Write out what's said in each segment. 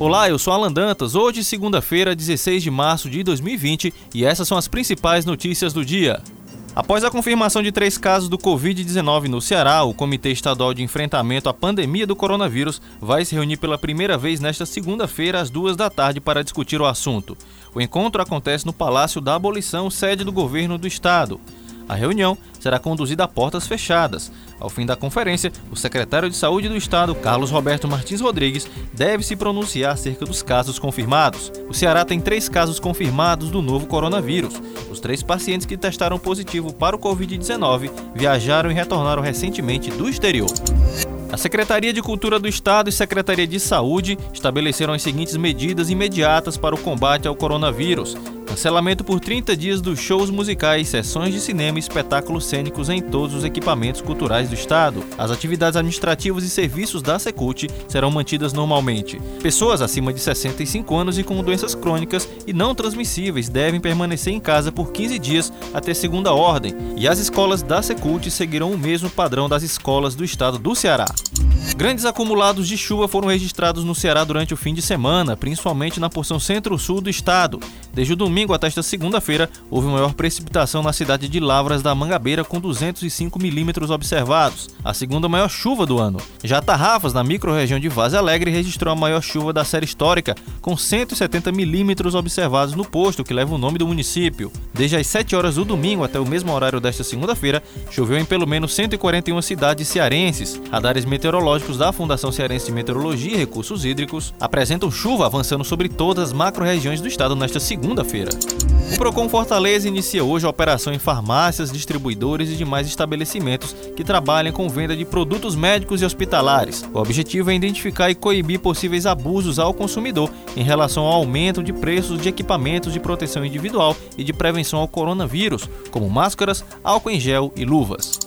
Olá, eu sou Alan Dantas. Hoje, segunda-feira, 16 de março de 2020, e essas são as principais notícias do dia. Após a confirmação de três casos do Covid-19 no Ceará, o Comitê Estadual de Enfrentamento à Pandemia do Coronavírus vai se reunir pela primeira vez nesta segunda-feira, às duas da tarde, para discutir o assunto. O encontro acontece no Palácio da Abolição, sede do governo do estado. A reunião será conduzida a portas fechadas. Ao fim da conferência, o secretário de Saúde do Estado, Carlos Roberto Martins Rodrigues, deve se pronunciar acerca dos casos confirmados. O Ceará tem três casos confirmados do novo coronavírus. Os três pacientes que testaram positivo para o Covid-19 viajaram e retornaram recentemente do exterior. A Secretaria de Cultura do Estado e Secretaria de Saúde estabeleceram as seguintes medidas imediatas para o combate ao coronavírus. Cancelamento por 30 dias dos shows musicais, sessões de cinema e espetáculos cênicos em todos os equipamentos culturais do Estado. As atividades administrativas e serviços da Secult serão mantidas normalmente. Pessoas acima de 65 anos e com doenças crônicas e não transmissíveis devem permanecer em casa por 15 dias até segunda ordem, e as escolas da Secult seguirão o mesmo padrão das escolas do Estado do Ceará. Grandes acumulados de chuva foram registrados no Ceará durante o fim de semana, principalmente na porção centro-sul do estado. Desde o domingo até esta segunda-feira, houve maior precipitação na cidade de Lavras da Mangabeira, com 205 milímetros observados, a segunda maior chuva do ano. Já Tarrafas, na microrregião de Vaz Alegre, registrou a maior chuva da série histórica, com 170 milímetros observados no posto que leva o nome do município. Desde as 7 horas do domingo até o mesmo horário desta segunda-feira, choveu em pelo menos 141 cidades cearenses. Radares meteorológicos da Fundação Cearense de Meteorologia e Recursos Hídricos apresentam chuva avançando sobre todas as macro-regiões do estado nesta segunda-feira. O Procon Fortaleza inicia hoje a operação em farmácias, distribuidores e demais estabelecimentos que trabalham com venda de produtos médicos e hospitalares. O objetivo é identificar e coibir possíveis abusos ao consumidor em relação ao aumento de preços de equipamentos de proteção individual e de prevenção ao coronavírus, como máscaras, álcool em gel e luvas.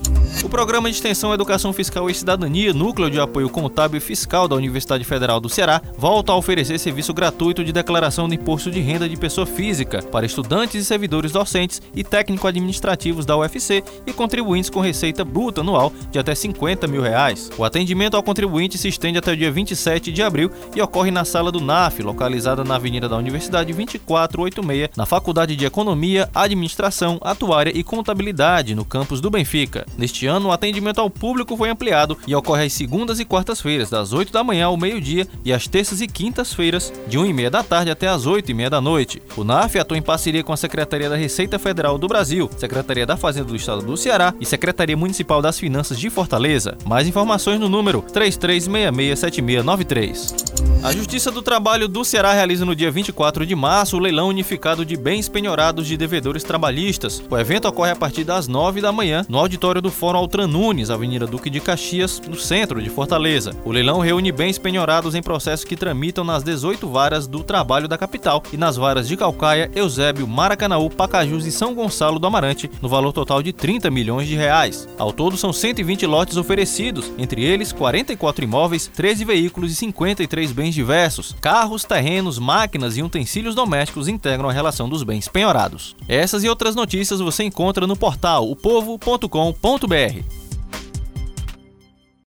O Programa de Extensão Educação Fiscal e Cidadania, Núcleo de Apoio Contábil e Fiscal da Universidade Federal do Ceará, volta a oferecer serviço gratuito de declaração de imposto de renda de pessoa física para estudantes e servidores docentes e técnico-administrativos da UFC e contribuintes com receita bruta anual de até 50 mil reais. O atendimento ao contribuinte se estende até o dia 27 de abril e ocorre na sala do NAF, localizada na Avenida da Universidade 2486, na Faculdade de Economia, Administração, Atuária e Contabilidade, no campus do Benfica. Neste ano, o atendimento ao público foi ampliado e ocorre às segundas e quartas-feiras, das 8 da manhã ao meio-dia, e às terças e quintas-feiras, de 1 e meia da tarde até às 8 e meia da noite. O NAF atua em parceria com a Secretaria da Receita Federal do Brasil, Secretaria da Fazenda do Estado do Ceará e Secretaria Municipal das Finanças de Fortaleza. Mais informações no número 33667693. A Justiça do Trabalho do Ceará realiza no dia 24 de março o leilão unificado de bens penhorados de devedores trabalhistas. O evento ocorre a partir das 9 da manhã no auditório do Fórum Altran Nunes, Avenida Duque de Caxias, no centro de Fortaleza. O leilão reúne bens penhorados em processos que tramitam nas 18 varas do trabalho da capital e nas varas de Calcaia, Eusébio, Maracanaú, Pacajus e São Gonçalo do Amarante, no valor total de 30 milhões de reais. Ao todo, são 120 lotes oferecidos, entre eles 44 imóveis, 13 veículos e 53 bens diversos. Carros, terrenos, máquinas e utensílios domésticos integram a relação dos bens penhorados. Essas e outras notícias você encontra no portal opovo.com.br.